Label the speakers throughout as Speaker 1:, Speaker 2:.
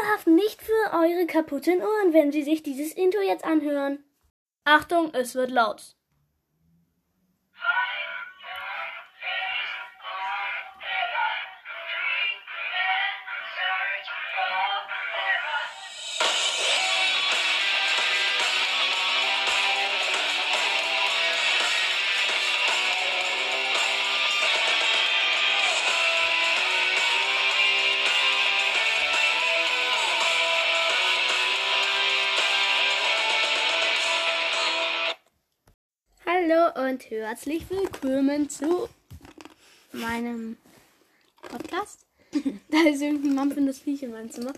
Speaker 1: Wir haften nicht für eure kaputten Ohren, wenn Sie sich dieses Intro jetzt anhören. Achtung, es wird laut. Hallo und herzlich willkommen zu meinem Podcast. da ist irgendwie mampfendes Viech in meinem Zimmer.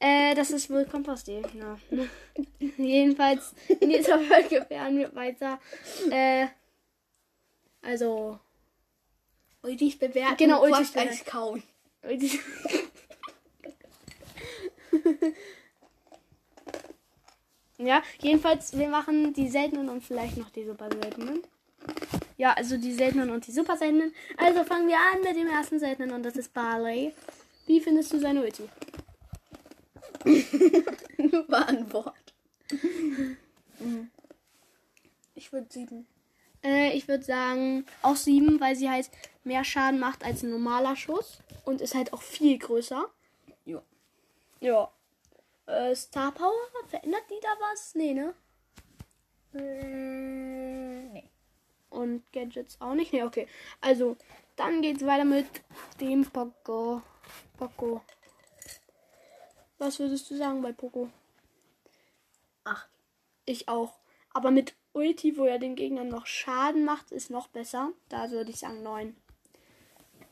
Speaker 1: Äh, das ist wohl Kompost.de, genau. Jedenfalls, in dieser Folge werden wir weiter, äh, also,
Speaker 2: Ultis bewerten.
Speaker 1: Genau,
Speaker 2: und
Speaker 1: Ultis
Speaker 2: als kauen.
Speaker 1: Ja, jedenfalls, wir machen die seltenen und vielleicht noch die super seltenen. Ja, also die seltenen und die super seltenen. Also fangen wir an mit dem ersten seltenen und das ist Barley. Wie findest du seine Ulti?
Speaker 2: War ein Wort. Ich würde sieben.
Speaker 1: Äh, ich würde sagen auch sieben, weil sie halt mehr Schaden macht als ein normaler Schuss und ist halt auch viel größer.
Speaker 2: Ja.
Speaker 1: Ja. Äh, Star Power, verändert die da was? Nee, ne?
Speaker 2: Äh, nee.
Speaker 1: Und Gadgets auch nicht? Nee, okay. Also, dann geht's weiter mit dem Poco. Poco. Was würdest du sagen bei Poco?
Speaker 2: Acht.
Speaker 1: Ich auch. Aber mit Ulti, wo er den Gegnern noch Schaden macht, ist noch besser. Da würde ich sagen 9.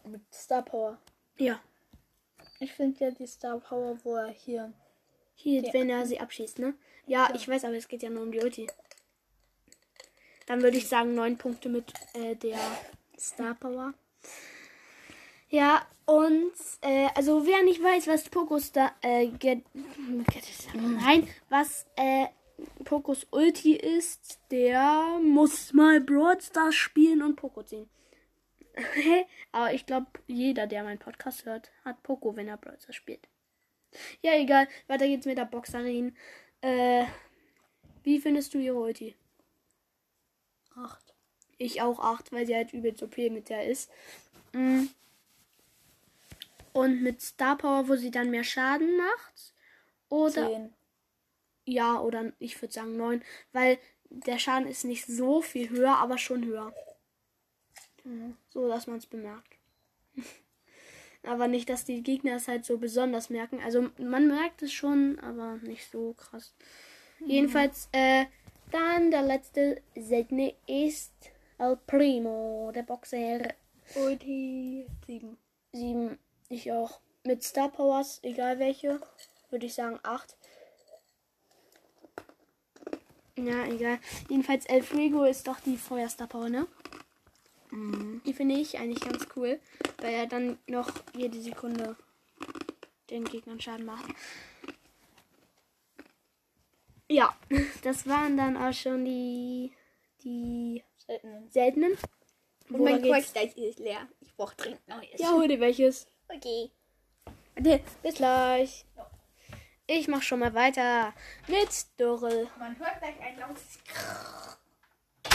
Speaker 2: Mit Star Power.
Speaker 1: Ja.
Speaker 2: Ich finde ja die Star Power, wo er hier.
Speaker 1: Hier,
Speaker 2: Ja.
Speaker 1: wenn er sie abschießt, ne? Ja, ich weiß, aber es geht ja nur um die Ulti. Dann würde ich sagen 9 Punkte mit äh, der Star Power. Ja, und äh, also wer nicht weiß, was Pokos da äh, nein, was äh, Pokos Ulti ist, der muss mal Brawl Stars spielen und Poco ziehen. Aber ich glaube, jeder, der meinen Podcast hört, hat Poco, wenn er Brawl Stars spielt. Ja, egal. Weiter geht's mit der Boxerin. Äh, wie findest du ihre Ulti?
Speaker 2: Acht.
Speaker 1: Ich auch 8, weil sie halt übelst OP mit der ist. Mm. Und mit Star Power, wo sie dann mehr Schaden macht. Oder.
Speaker 2: Zehn.
Speaker 1: Ja, oder ich würde sagen 9. Weil der Schaden ist nicht so viel höher, aber schon höher. So, dass man es bemerkt. aber nicht, dass die Gegner es halt so besonders merken. Also man merkt es schon, aber nicht so krass. Jedenfalls, äh, dann der letzte seltene ist El Primo, der Boxer.
Speaker 2: Ulti. Sieben.
Speaker 1: 7, ich auch. Mit Star Powers, egal welche, würde ich sagen 8. Ja, egal. Jedenfalls El Fuego ist doch die Feuerstar Power, ne? Die finde ich eigentlich ganz cool, weil er dann noch jede Sekunde den Gegnern Schaden macht. Ja, das waren dann auch schon die, die
Speaker 2: Seltenen.
Speaker 1: seltenen.
Speaker 2: Und mein
Speaker 1: Woran geht's?
Speaker 2: Quatsch ist leer. Ich brauche dringend neues.
Speaker 1: Ja, hol dir welches.
Speaker 2: Okay.
Speaker 1: Okay, bis gleich. Ich mach schon mal weiter mit Dorel.
Speaker 2: Man hört gleich ein lautes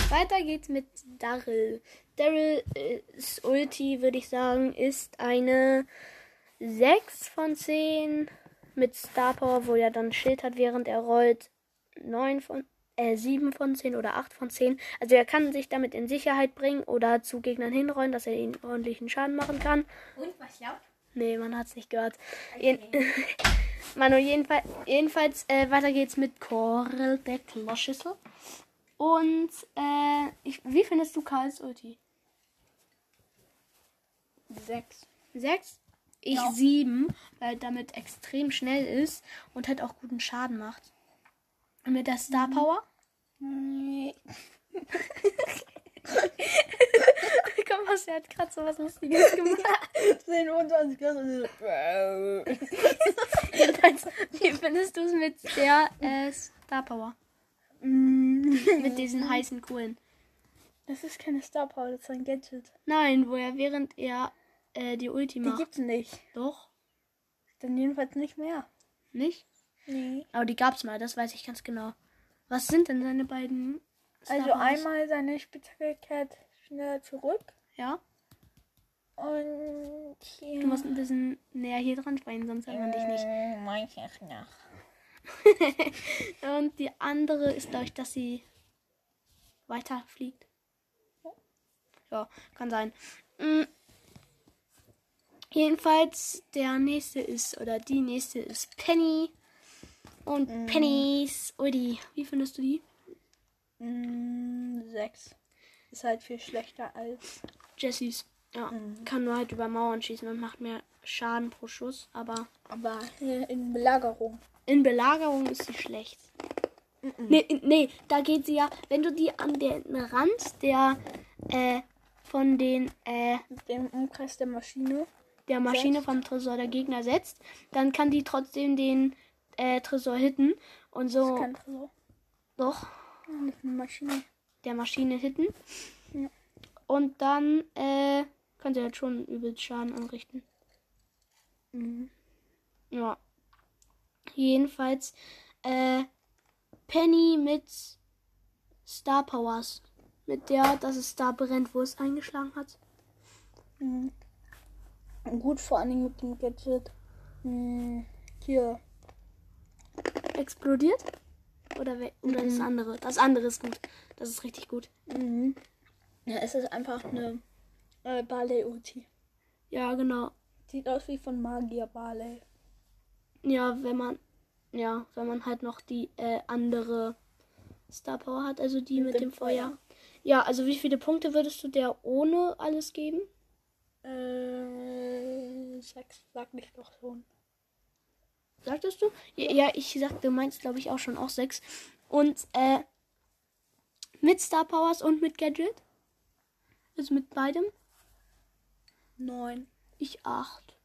Speaker 1: Weiter geht's mit Daryl. Daryl ist Ulti, würde ich sagen, ist eine 6 von 10 mit Star Power, wo er dann Schild hat, während er rollt. 9 von äh, 7 von 10 oder 8 von 10. Also er kann sich damit in Sicherheit bringen oder zu Gegnern hinrollen, dass er ihnen ordentlichen Schaden machen kann.
Speaker 2: Und was laut?
Speaker 1: Nee, man hat's nicht gehört. Jeden Manu, jedenfalls, jedenfalls äh, weiter geht's mit Coral, der Kloschüssel. Und äh, ich, wie findest du Karls Ulti?
Speaker 2: Sechs.
Speaker 1: Sechs? Ich
Speaker 2: Ja.
Speaker 1: sieben, weil damit extrem schnell ist und halt auch guten Schaden macht. Und mit der Star Power?
Speaker 2: Nee.
Speaker 1: Komm, was, er hat gerade so was Lustiges gemacht.
Speaker 2: 10 und 20
Speaker 1: Jedenfalls, wie findest du es mit der äh, Star Power? Mit diesen heißen Kohlen.
Speaker 2: Das ist keine Star Power, das ist ein Gadget.
Speaker 1: Nein, wo er während er äh, die Ulti
Speaker 2: Die gibt's nicht.
Speaker 1: Doch.
Speaker 2: Dann jedenfalls nicht mehr.
Speaker 1: Nicht?
Speaker 2: Nee.
Speaker 1: Aber die gab's mal, das weiß ich ganz genau. Was sind denn seine beiden?
Speaker 2: Also einmal seine Spitzhacke kehrt schneller zurück.
Speaker 1: Ja.
Speaker 2: Und hier.
Speaker 1: Du musst ein bisschen näher hier dran sprechen, sonst hört man dich nicht.
Speaker 2: Äh, manches nach.
Speaker 1: Und die andere ist dadurch, dass sie weiterfliegt. Ja, kann sein. Mm. Jedenfalls, der nächste ist, oder die nächste ist Penny. Und Pennys Udi. Wie findest du die?
Speaker 2: Mm, sechs. Ist halt viel schlechter als.
Speaker 1: Jessies. Ja, kann nur halt über Mauern schießen und macht mehr Schaden pro Schuss. Aber
Speaker 2: Aber hier in Belagerung.
Speaker 1: in Belagerung ist sie schlecht. Nee, in- nee, da geht sie ja, wenn du die an den Rand der, äh, von den, äh,
Speaker 2: dem Umkreis der Maschine.
Speaker 1: Der Maschine vom Tresor der Gegner setzt, dann kann die trotzdem den äh, Tresor hitten und
Speaker 2: Das
Speaker 1: so
Speaker 2: ist kein Tresor.
Speaker 1: doch
Speaker 2: Ja, Das ist eine Maschine.
Speaker 1: der Maschine hitten.
Speaker 2: Ja.
Speaker 1: Und dann äh, kann sie halt schon übelst Schaden anrichten.
Speaker 2: Mhm.
Speaker 1: Ja. Jedenfalls äh, Penny mit Star Powers. Mit der, dass es da brennt, wo es eingeschlagen hat.
Speaker 2: Mhm. Gut, vor allen Dingen mit dem Gadget. Mhm. Hier.
Speaker 1: Explodiert? Oder, oder das andere? Das andere ist gut. Das ist richtig gut.
Speaker 2: Mhm. Ja, es ist einfach eine äh, Barley-Ulti.
Speaker 1: Ja, genau.
Speaker 2: Sieht aus wie von Magier Barley.
Speaker 1: Ja, wenn man ja, wenn man halt noch die äh, andere Star Power hat, also die mit, dem Feuer. Ja, also wie viele Punkte würdest du der ohne alles geben?
Speaker 2: Äh, sechs, sag nicht doch schon.
Speaker 1: Sagtest du? Ja, ja ich sagte, meinst glaube ich auch schon auch sechs. Und äh, mit Star Powers und mit Gadget? Also mit beidem?
Speaker 2: Neun.
Speaker 1: Ich acht.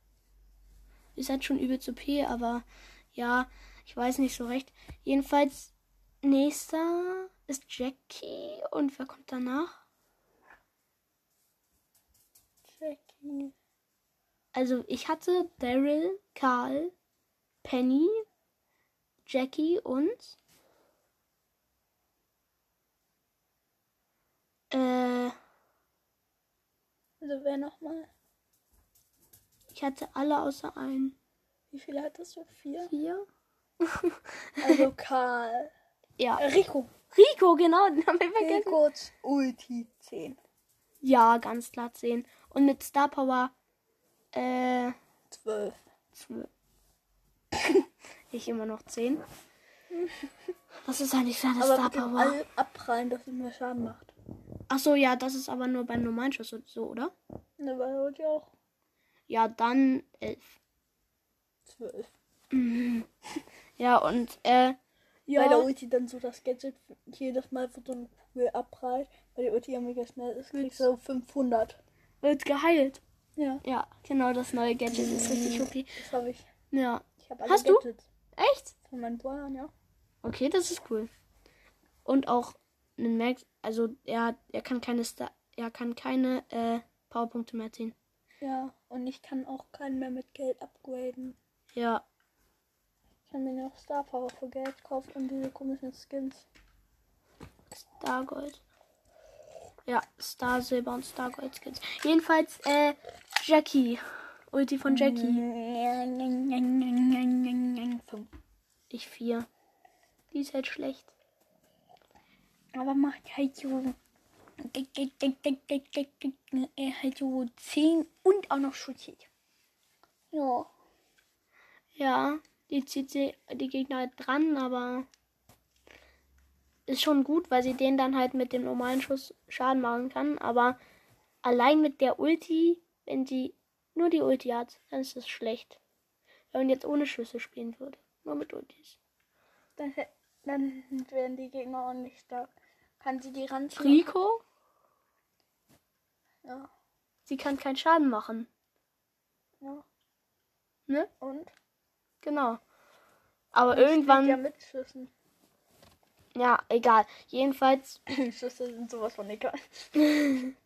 Speaker 1: Ist halt schon übel zu P, aber ja, ich weiß nicht so recht. Jedenfalls, nächster ist Jackie und wer kommt danach?
Speaker 2: Jackie.
Speaker 1: Also ich hatte Daryl, Karl, Penny, Jackie und äh,
Speaker 2: Also wer nochmal?
Speaker 1: ich hatte alle außer einen.
Speaker 2: Wie viele hattest du? Vier?
Speaker 1: Vier?
Speaker 2: Also Karl.
Speaker 1: Ja.
Speaker 2: Äh, Rico.
Speaker 1: Rico, genau, den haben wir vergessen.
Speaker 2: Ricos Ulti 10.
Speaker 1: Ja, ganz klar 10. Und mit Star Power, äh,
Speaker 2: 12.
Speaker 1: 12. ich immer noch 10. Was ist eigentlich seine
Speaker 2: Aber
Speaker 1: Star Power?
Speaker 2: All abprallen, dass es mehr Schaden macht.
Speaker 1: Ach so, ja, das ist aber nur beim normalen Schuss und so, oder?
Speaker 2: Ne, bei Ulti auch
Speaker 1: Ja, dann 11.
Speaker 2: 12.
Speaker 1: Ja, und, äh, ja.
Speaker 2: Bei der Ulti dann so das Gadget jedes Mal, wo so eine Kugel abprallt, weil die Ulti ja mega schnell ist, kriegst du 500.
Speaker 1: wird geheilt.
Speaker 2: Ja,
Speaker 1: Ja, genau, das neue Gadget ist richtig OP.
Speaker 2: das habe ich.
Speaker 1: Ja.
Speaker 2: Ich habe alle
Speaker 1: Hast du?
Speaker 2: Gadgets
Speaker 1: Echt?
Speaker 2: von meinen Brüdern, ja.
Speaker 1: Okay, das ist cool. Und auch einen Max, also er hat, er kann keine Star, er kann keine äh, Powerpunkte mehr ziehen.
Speaker 2: Ja, und ich kann auch keinen mehr mit Geld upgraden.
Speaker 1: Ja,
Speaker 2: Ich kann mir noch Star Power für Geld kaufen und diese komischen Skins.
Speaker 1: Stargold. Ja, Star Silber und Stargold Skins. Jedenfalls äh Jackie. Ulti von Jackie. Ich vier. Die ist halt schlecht.
Speaker 2: Aber macht halt so. Er halt so 10 und auch noch Schutzschild. Ja.
Speaker 1: Ja, die zieht sie die Gegner halt dran, aber ist schon gut, weil sie den dann halt mit dem normalen Schuss Schaden machen kann. Aber allein mit der Ulti, wenn sie nur die Ulti hat, dann ist das schlecht. Wenn man jetzt ohne Schüsse spielen würde. Nur mit Ultis.
Speaker 2: Dann, dann werden die Gegner auch nicht stark. Kann sie die ranziehen?
Speaker 1: Rico,
Speaker 2: Ja.
Speaker 1: sie kann keinen Schaden machen.
Speaker 2: ja.
Speaker 1: Ne?
Speaker 2: Und?
Speaker 1: Genau. Aber
Speaker 2: spielt
Speaker 1: irgendwann,
Speaker 2: Ja,
Speaker 1: ja,
Speaker 2: mit Schüssen.
Speaker 1: egal. Jedenfalls,
Speaker 2: Schüsse sind sowas von egal.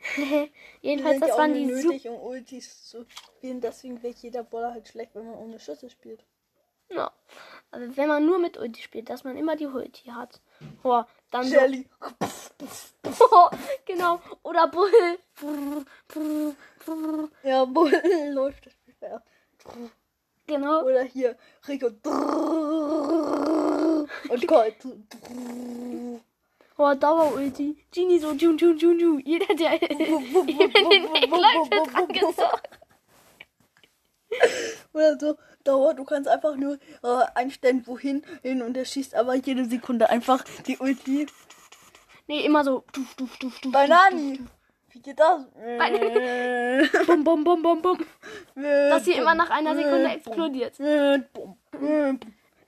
Speaker 1: jedenfalls,
Speaker 2: sind
Speaker 1: das
Speaker 2: ja
Speaker 1: waren die
Speaker 2: nötig, um Ultis zu spielen. Deswegen wird jeder Baller halt schlecht, wenn man ohne Schüsse spielt.
Speaker 1: Ja. Aber wenn man nur mit Ulti spielt, dass man immer die Ulti hat. Oh, dann so,
Speaker 2: Shelly.
Speaker 1: oh, genau. Oder Bull.
Speaker 2: Ja, Bull läuft das Spiel fair.
Speaker 1: Genau.
Speaker 2: Oder hier Rico. Und Colt.
Speaker 1: Oh, Dauer-Ulti. Genie so, Jun, Jun, Jun, Jun. Jeder, der.
Speaker 2: Oder so, Dauer, du kannst einfach nur äh, einstellen, wohin hin und er schießt aber jede Sekunde einfach die Ulti.
Speaker 1: Nee, immer so. Duf, duf, duf, duf,
Speaker 2: Bei
Speaker 1: duf,
Speaker 2: Nani. Wie geht das?
Speaker 1: Bum, bum, bum, bum, bum. Dass sie immer nach einer Sekunde explodiert.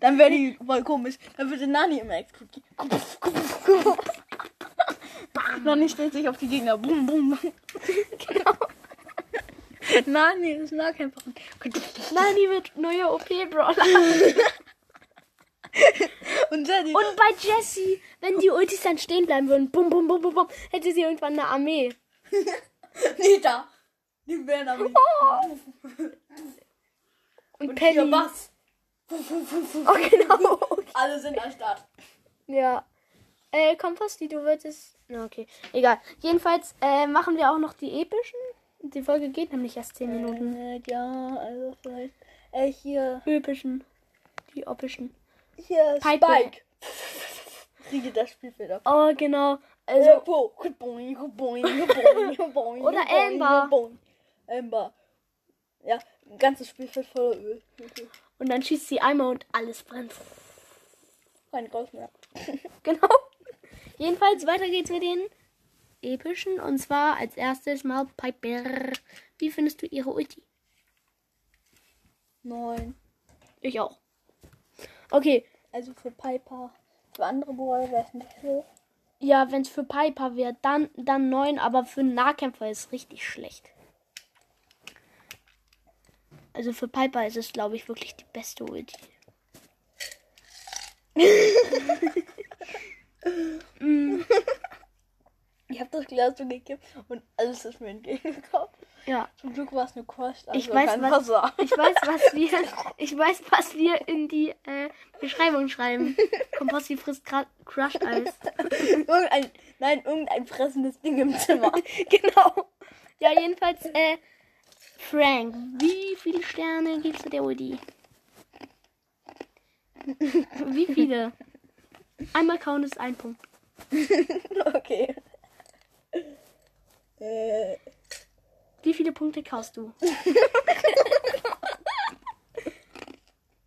Speaker 2: Dann wäre die voll komisch. Dann würde Nani immer explodieren. Nani stellt sich auf die Gegner. Bum, bum.
Speaker 1: Genau.
Speaker 2: Nani ist Nahkämpfer.
Speaker 1: Nani wird neue OP-Brawler.
Speaker 2: Und Jenny.
Speaker 1: Und bei Jessie, wenn die Ultis dann stehen bleiben würden, bum, bum, bum, bum, bum, hätte sie irgendwann eine Armee.
Speaker 2: Nita. Die wären aber
Speaker 1: Oh. Und,
Speaker 2: Und
Speaker 1: Penny.
Speaker 2: Bass.
Speaker 1: Oh, genau.
Speaker 2: Alle sind am Start.
Speaker 1: Ja. Äh, Komposti, du würdest. Na, okay. Egal. Jedenfalls äh, machen wir auch noch die epischen. Die Folge geht nämlich erst 10 Minuten.
Speaker 2: Äh, ja, also vielleicht. Äh, hier.
Speaker 1: Epischen. Die opischen.
Speaker 2: Hier
Speaker 1: Piper.
Speaker 2: Spike. Kriege das Spielfeld ab.
Speaker 1: Oh, genau.
Speaker 2: Also, Oder
Speaker 1: Amber.
Speaker 2: Amber. Ja, ein ganzes Spielfeld voller Öl. Okay.
Speaker 1: Und dann schießt sie einmal und alles brennt.
Speaker 2: Kein Raus mehr.
Speaker 1: Genau. Jedenfalls weiter geht's mit den epischen. Und zwar als erstes mal Piper. Wie findest du ihre Ulti?
Speaker 2: Neun.
Speaker 1: Ich auch. Okay.
Speaker 2: Also für Piper. Für andere Brawler wäre es nicht so.
Speaker 1: Ja, wenn es für Piper wäre, dann, dann 9, aber für einen Nahkämpfer ist es richtig schlecht. Also für Piper ist es, glaube ich, wirklich die beste Ulti.
Speaker 2: Ich habe das Glas so gekippt und alles ist mir entgegengekommen.
Speaker 1: Ja.
Speaker 2: Zum Glück war es eine Crust. Also
Speaker 1: Ich weiß, was,
Speaker 2: Wasser.
Speaker 1: ich weiß, was wir, ich weiß, was wir in die äh, Beschreibung schreiben. Komposti frisst Crushed Eis.
Speaker 2: irgendein, nein, irgendein fressendes Ding im Zimmer.
Speaker 1: genau. Ja, jedenfalls, äh, Frank, wie viele Sterne gibst du der Ulti? Wie viele? Einmal kauen ist ein Punkt.
Speaker 2: okay. Äh,
Speaker 1: Wie viele Punkte kaust du?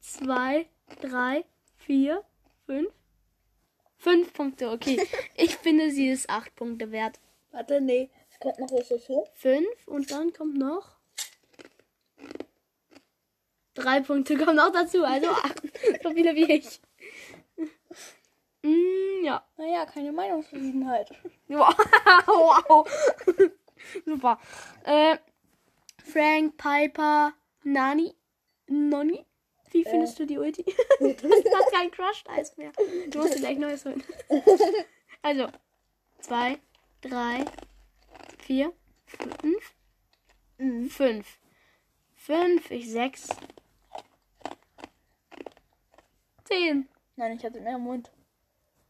Speaker 1: Zwei, drei, vier, fünf. Fünf Punkte, okay. Ich finde, sie ist acht Punkte wert.
Speaker 2: warte, nee. Es kommt noch was dazu.
Speaker 1: Fünf und dann kommt noch. Drei Punkte kommen noch dazu, also acht. So viele wie ich. Mm, ja.
Speaker 2: Naja, keine Meinungsverschiedenheit.
Speaker 1: Wow. wow. Super. Äh, Frank, Piper, Nani, Nonni. Wie findest du die Ulti? du hast kein Crushed Eis mehr. Du musst dir gleich neues holen. Also, zwei, drei, vier, fünf,
Speaker 2: Mhm.
Speaker 1: fünf. Fünf, ich sechs. Zehn.
Speaker 2: Nein, ich hatte mehr im Mund.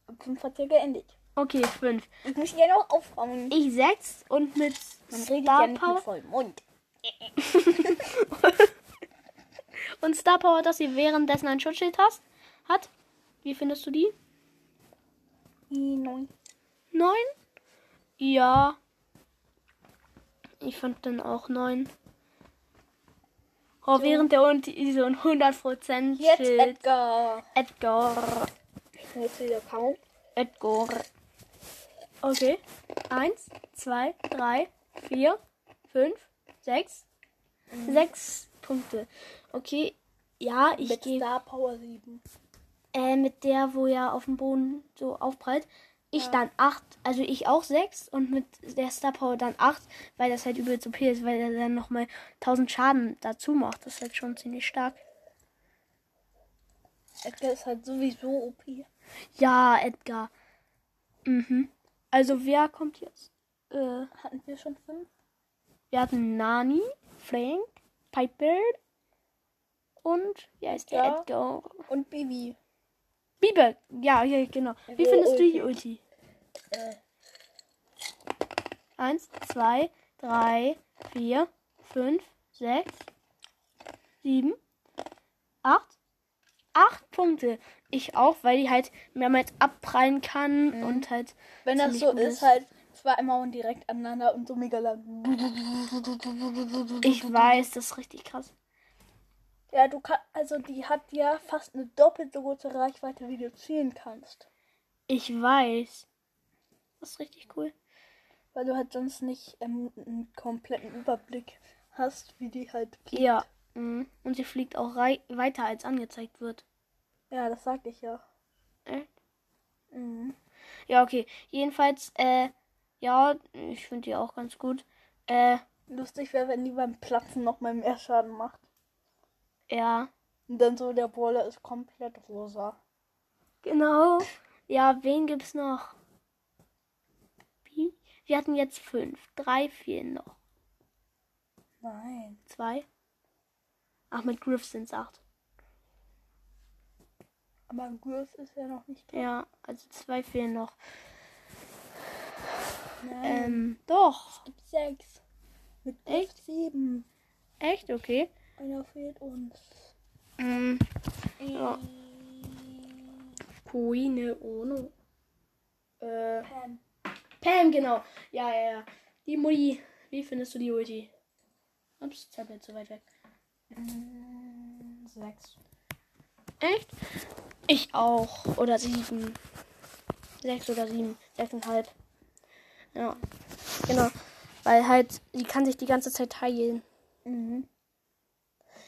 Speaker 2: Ab 5 hat ja geendet.
Speaker 1: Okay, fünf.
Speaker 2: Ich muss ja noch aufräumen.
Speaker 1: Ich sechs und mit
Speaker 2: Man redet
Speaker 1: Star
Speaker 2: ja nicht mit
Speaker 1: Power.
Speaker 2: vollem Mund.
Speaker 1: Und Star Power, dass sie währenddessen ein Schutzschild hast, hat. Wie findest du die?
Speaker 2: Neun.
Speaker 1: Neun? Ja. Ich fand dann auch neun. Oh, während der und so ein 100%
Speaker 2: Jetzt
Speaker 1: Schild.
Speaker 2: Edgar.
Speaker 1: Edgar.
Speaker 2: Jetzt wieder kaum.
Speaker 1: Edgar. Okay. Eins, zwei, drei, vier, fünf, sechs. Sechs Punkte. Okay. Ja, ich
Speaker 2: Mit
Speaker 1: gehe
Speaker 2: Star Power 7.
Speaker 1: äh, mit der, wo er auf dem Boden so aufprallt. Ich dann acht, also ich auch sechs und mit der Star Power dann acht, weil das halt übelst OP ist, weil er dann nochmal 1000 Schaden dazu macht. Das ist halt schon ziemlich stark.
Speaker 2: Edgar ist halt sowieso OP.
Speaker 1: Ja, Edgar. Mhm. Also wer kommt jetzt? Äh,
Speaker 2: Hatten wir schon fünf?
Speaker 1: wir hatten Nani, Frank, Piper und wie heißt der
Speaker 2: Ja.
Speaker 1: Edgar?
Speaker 2: Und Bibi.
Speaker 1: Bieber. Ja, ja, genau. Wie findest du die
Speaker 2: Ulti? Äh,
Speaker 1: Eins, zwei, drei, vier, fünf, sechs, sieben, acht. Acht Punkte. Ich auch, weil die halt mehrmals abprallen kann und halt.
Speaker 2: wenn das so
Speaker 1: gut
Speaker 2: ist, halt zweimal und direkt aneinander und so mega lang.
Speaker 1: Ich weiß, das ist richtig krass.
Speaker 2: Ja, du kannst, also die hat ja fast eine doppelt so große Reichweite, wie du zielen kannst.
Speaker 1: Ich weiß. Ist richtig cool.
Speaker 2: Weil du halt sonst nicht ähm, einen kompletten Überblick hast, wie die halt fliegt.
Speaker 1: Ja. Mhm. Und sie fliegt auch weiter, als angezeigt wird.
Speaker 2: Ja, das sagte ich ja.
Speaker 1: Echt?
Speaker 2: Mhm.
Speaker 1: Ja, okay. Jedenfalls, äh, ja, ich finde die auch ganz gut. Äh,
Speaker 2: Lustig wäre, wenn die beim Platzen noch mal mehr Schaden macht.
Speaker 1: ja.
Speaker 2: Und dann so, der Brawler ist komplett rosa.
Speaker 1: Genau. Ja, wen gibt's noch? Wir hatten jetzt fünf. Drei fehlen noch.
Speaker 2: Nein.
Speaker 1: Zwei. Ach, mit Griff sind's acht.
Speaker 2: Aber Griff ist ja noch nicht da.
Speaker 1: Ja, also zwei fehlen noch.
Speaker 2: Nein.
Speaker 1: Ähm, doch.
Speaker 2: es gibt sechs. Mit Griff
Speaker 1: Echt?
Speaker 2: sieben.
Speaker 1: Echt? Okay.
Speaker 2: Einer fehlt uns.
Speaker 1: Ähm, Ja. Kuine Ono. Äh,
Speaker 2: Pam.
Speaker 1: Pam, genau. Ja, ja, ja. Die Mutti. Wie findest du die Ulti? Ups, Tablet zu weit weg.
Speaker 2: Mm, Sechs.
Speaker 1: Echt? Ich auch. Oder sieben. Sechs oder sieben. Sechseinhalb. Ja. Genau. Weil halt, die kann sich die ganze Zeit heilen.
Speaker 2: Mhm.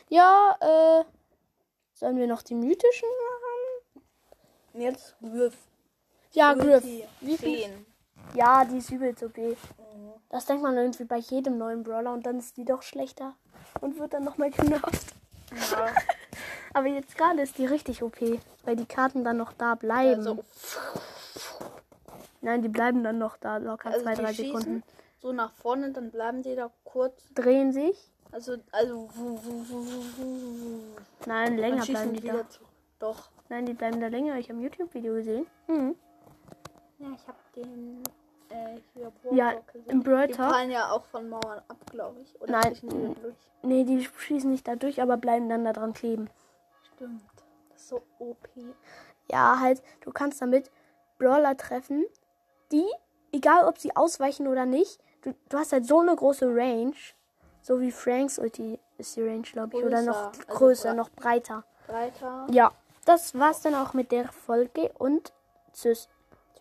Speaker 1: Ja, äh. Sollen wir noch die mythischen machen?
Speaker 2: Jetzt Griff.
Speaker 1: Ja, Griff. Wie viel?
Speaker 2: Zehn.
Speaker 1: Ja, die ist übel so B.
Speaker 2: Mhm.
Speaker 1: Das denkt man irgendwie bei jedem neuen Brawler und dann ist die doch schlechter. Und wird dann nochmal genervt.
Speaker 2: Ja.
Speaker 1: Aber jetzt gerade ist die richtig OP, weil die Karten dann noch da bleiben.
Speaker 2: Also,
Speaker 1: Nein, die bleiben dann noch da locker
Speaker 2: also
Speaker 1: zwei,
Speaker 2: die
Speaker 1: drei Sekunden.
Speaker 2: so nach vorne, dann bleiben die da kurz.
Speaker 1: Drehen sich.
Speaker 2: Also, also.
Speaker 1: Nein, länger bleiben
Speaker 2: die
Speaker 1: da.
Speaker 2: zu. Doch.
Speaker 1: Nein, die bleiben da länger. Ich habe ein YouTube-Video gesehen. Mhm.
Speaker 2: Ja, ich habe den. Äh, hier
Speaker 1: Ja, im Brawl
Speaker 2: Die fallen ja auch von Mauern ab, glaube ich. Oder
Speaker 1: Nein.
Speaker 2: schießen die?
Speaker 1: Nee, die schießen nicht da durch, aber bleiben dann da dran kleben.
Speaker 2: Stimmt. Das ist so OP.
Speaker 1: Ja, halt, du kannst damit Brawler treffen, die, egal ob sie ausweichen oder nicht, du, du hast halt so eine große Range. So wie Franks Ulti ist die Range, glaube ich. Oder noch
Speaker 2: Größer, also
Speaker 1: noch breiter.
Speaker 2: Breiter.
Speaker 1: Ja, das war's dann auch mit der Folge und tschüss.